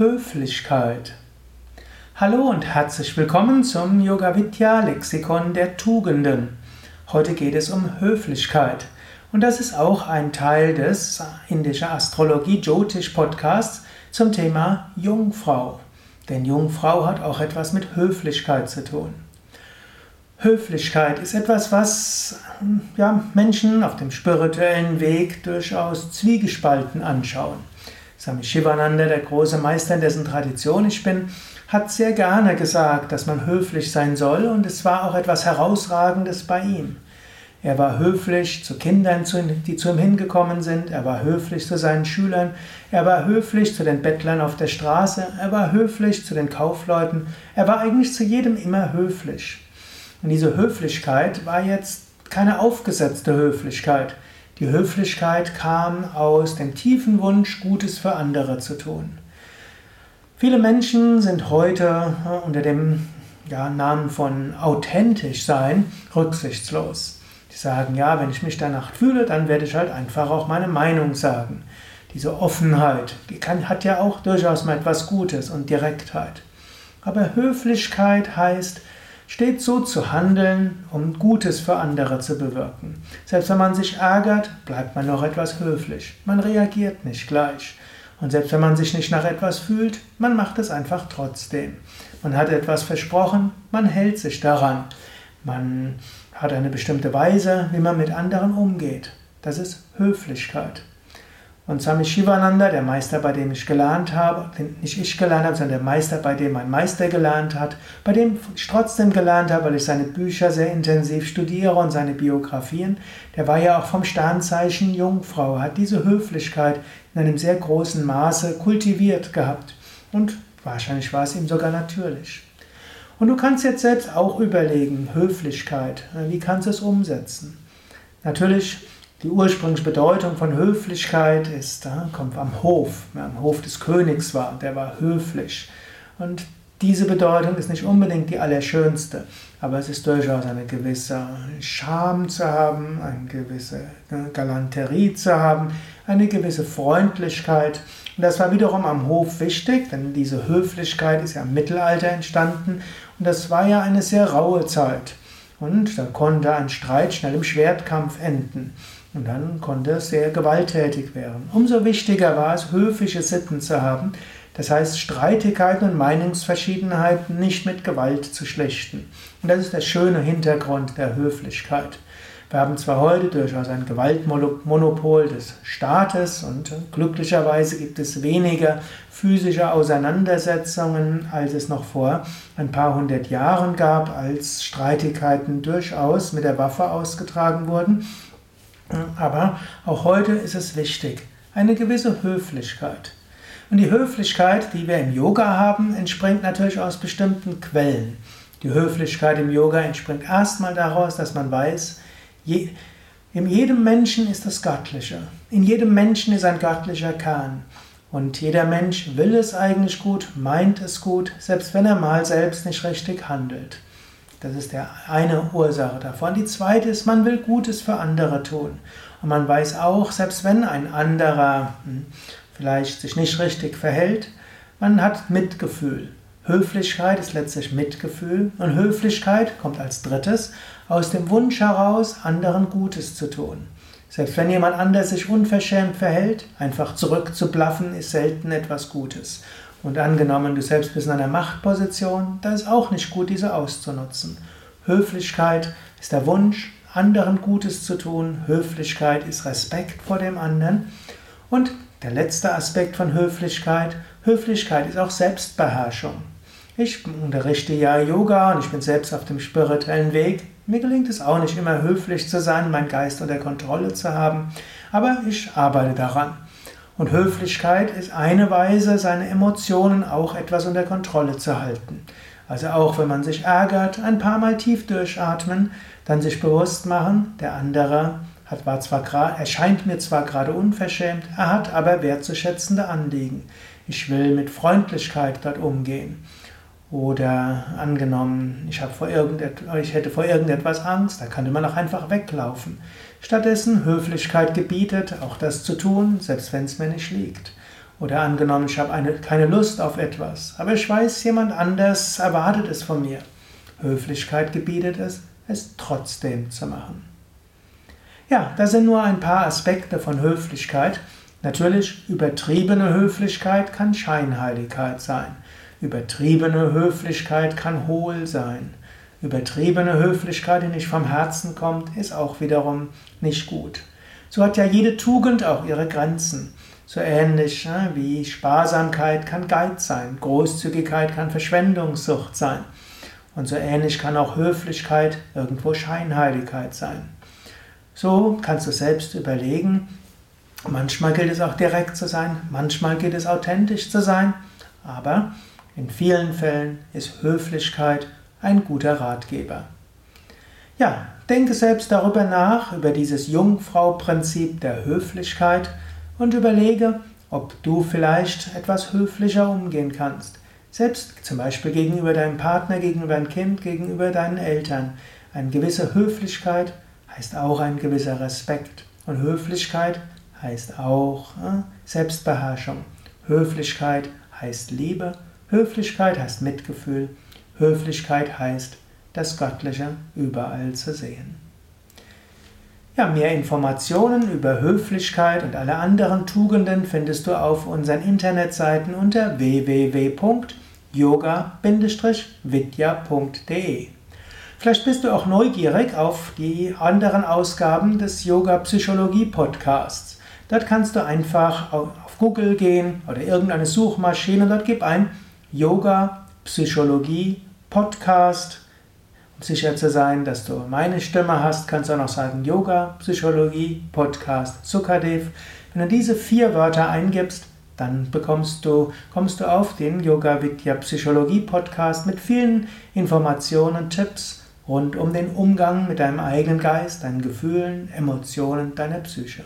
Höflichkeit. Hallo und herzlich willkommen zum Yoga Vidya Lexikon der Tugenden. Heute geht es um Höflichkeit und das ist auch ein Teil des indischer Astrologie Jyotish Podcasts zum Thema Jungfrau. Denn Jungfrau hat auch etwas mit Höflichkeit zu tun. Höflichkeit ist etwas, was ja, Menschen auf dem spirituellen Weg durchaus zwiegespalten anschauen. Swami Shivananda, der große Meister, in dessen Tradition ich bin, hat sehr gerne gesagt, dass man höflich sein soll und es war auch etwas Herausragendes bei ihm. Er war höflich zu Kindern, die zu ihm hingekommen sind, er war höflich zu seinen Schülern, er war höflich zu den Bettlern auf der Straße, er war höflich zu den Kaufleuten, er war eigentlich zu jedem immer höflich. Und diese Höflichkeit war jetzt keine aufgesetzte Höflichkeit. Die Höflichkeit kam aus dem tiefen Wunsch, Gutes für andere zu tun. Viele Menschen sind heute unter dem ja, Namen von authentisch sein rücksichtslos. Die sagen, ja, wenn ich mich danach fühle, dann werde ich halt einfach auch meine Meinung sagen. Diese Offenheit, die kann, hat ja auch durchaus mal etwas Gutes und Direktheit. Aber Höflichkeit heißt, steht so zu handeln, um Gutes für andere zu bewirken. Selbst wenn man sich ärgert, bleibt man noch etwas höflich. Man reagiert nicht gleich. Und selbst wenn man sich nicht nach etwas fühlt, man macht es einfach trotzdem. Man hat etwas versprochen, man hält sich daran. Man hat eine bestimmte Weise, wie man mit anderen umgeht. Das ist Höflichkeit. Und Swami Shivananda, der Meister, bei dem ich gelernt habe, nicht ich gelernt habe, sondern der Meister, bei dem mein Meister gelernt hat, bei dem ich trotzdem gelernt habe, weil ich seine Bücher sehr intensiv studiere und seine Biografien, der war ja auch vom Sternzeichen Jungfrau, hat diese Höflichkeit in einem sehr großen Maße kultiviert gehabt. Und wahrscheinlich war es ihm sogar natürlich. Und du kannst jetzt selbst auch überlegen, Höflichkeit, wie kannst du es umsetzen? Natürlich die Ursprungsbedeutung von Höflichkeit ist, kommt am Hof, wer am Hof des Königs war, der war höflich. Und diese Bedeutung ist nicht unbedingt die allerschönste, aber es ist durchaus eine gewisse Charme zu haben, eine gewisse Galanterie zu haben, eine gewisse Freundlichkeit. Und das war wiederum am Hof wichtig, denn diese Höflichkeit ist ja im Mittelalter entstanden und das war ja eine sehr raue Zeit. Und da konnte ein Streit schnell im Schwertkampf enden. Und dann konnte es sehr gewalttätig werden. Umso wichtiger war es, höfliche Sitten zu haben, das heißt Streitigkeiten und Meinungsverschiedenheiten nicht mit Gewalt zu schlichten. Und das ist der schöne Hintergrund der Höflichkeit. Wir haben zwar heute durchaus ein Gewaltmonopol des Staates und glücklicherweise gibt es weniger physische Auseinandersetzungen, als es noch vor ein paar hundert Jahren gab, als Streitigkeiten durchaus mit der Waffe ausgetragen wurden. Aber auch heute ist es wichtig, eine gewisse Höflichkeit. Und die Höflichkeit, die wir im Yoga haben, entspringt natürlich aus bestimmten Quellen. Die Höflichkeit im Yoga entspringt erstmal daraus, dass man weiß, je, in jedem Menschen ist das Göttliche. In jedem Menschen ist ein göttlicher Kern. Und jeder Mensch will es eigentlich gut, meint es gut, selbst wenn er mal selbst nicht richtig handelt. Das ist der eine Ursache davon. Die zweite ist, man will Gutes für andere tun. Und man weiß auch, selbst wenn ein anderer hm, vielleicht sich nicht richtig verhält, man hat Mitgefühl. Höflichkeit ist letztlich Mitgefühl und Höflichkeit kommt als drittes aus dem Wunsch heraus, anderen Gutes zu tun. Selbst wenn jemand anders sich unverschämt verhält, einfach zurückzublaffen ist selten etwas Gutes. Und angenommen, du selbst bist in einer Machtposition, da ist auch nicht gut, diese auszunutzen. Höflichkeit ist der Wunsch, anderen Gutes zu tun. Höflichkeit ist Respekt vor dem anderen. Und der letzte Aspekt von Höflichkeit, Höflichkeit ist auch Selbstbeherrschung. Ich unterrichte ja Yoga und ich bin selbst auf dem spirituellen Weg. Mir gelingt es auch nicht immer höflich zu sein, meinen Geist unter Kontrolle zu haben, aber ich arbeite daran. Und Höflichkeit ist eine Weise, seine Emotionen auch etwas unter Kontrolle zu halten. Also auch wenn man sich ärgert, ein paar Mal tief durchatmen, dann sich bewusst machen, der andere hat, war zwar erscheint mir zwar gerade unverschämt, er hat aber wertzuschätzende Anliegen. Ich will mit Freundlichkeit dort umgehen. Oder angenommen, ich, vor ich hätte vor irgendetwas Angst, da könnte man auch einfach weglaufen. Stattdessen Höflichkeit gebietet, auch das zu tun, selbst wenn es mir nicht liegt. Oder angenommen, ich habe eine, keine Lust auf etwas, aber ich weiß, jemand anders erwartet es von mir. Höflichkeit gebietet es, es trotzdem zu machen. Ja, das sind nur ein paar Aspekte von Höflichkeit. Natürlich, übertriebene Höflichkeit kann Scheinheiligkeit sein. Übertriebene Höflichkeit kann hohl sein. Übertriebene Höflichkeit, die nicht vom Herzen kommt, ist auch wiederum nicht gut. So hat ja jede Tugend auch ihre Grenzen. So ähnlich ne, wie Sparsamkeit kann Geiz sein, Großzügigkeit kann Verschwendungssucht sein. Und so ähnlich kann auch Höflichkeit irgendwo Scheinheiligkeit sein. So kannst du selbst überlegen, manchmal gilt es auch direkt zu sein, manchmal gilt es authentisch zu sein, aber in vielen Fällen ist Höflichkeit ein guter Ratgeber. Ja, denke selbst darüber nach, über dieses Jungfrau-Prinzip der Höflichkeit und überlege, ob du vielleicht etwas höflicher umgehen kannst. Selbst zum Beispiel gegenüber deinem Partner, gegenüber deinem Kind, gegenüber deinen Eltern. Eine gewisse Höflichkeit heißt auch ein gewisser Respekt. Und Höflichkeit heißt auch äh, Selbstbeherrschung. Höflichkeit heißt Liebe. Höflichkeit heißt Mitgefühl. Höflichkeit heißt, das Göttliche überall zu sehen. Ja, mehr Informationen über Höflichkeit und alle anderen Tugenden findest du auf unseren Internetseiten unter www.yoga-vidya.de. Vielleicht bist du auch neugierig auf die anderen Ausgaben des Yoga Psychologie Podcasts. Dort kannst du einfach auf Google gehen oder irgendeine Suchmaschine und dort gib ein Yoga Psychologie Podcast. Um sicher zu sein, dass du meine Stimme hast, kannst du auch noch sagen Yoga Psychologie Podcast Sukadev. Wenn du diese vier Wörter eingibst, dann bekommst du, kommst du auf den Yoga Vidya Psychologie Podcast mit vielen Informationen, Tipps rund um den Umgang mit deinem eigenen Geist, deinen Gefühlen, Emotionen, deiner Psyche.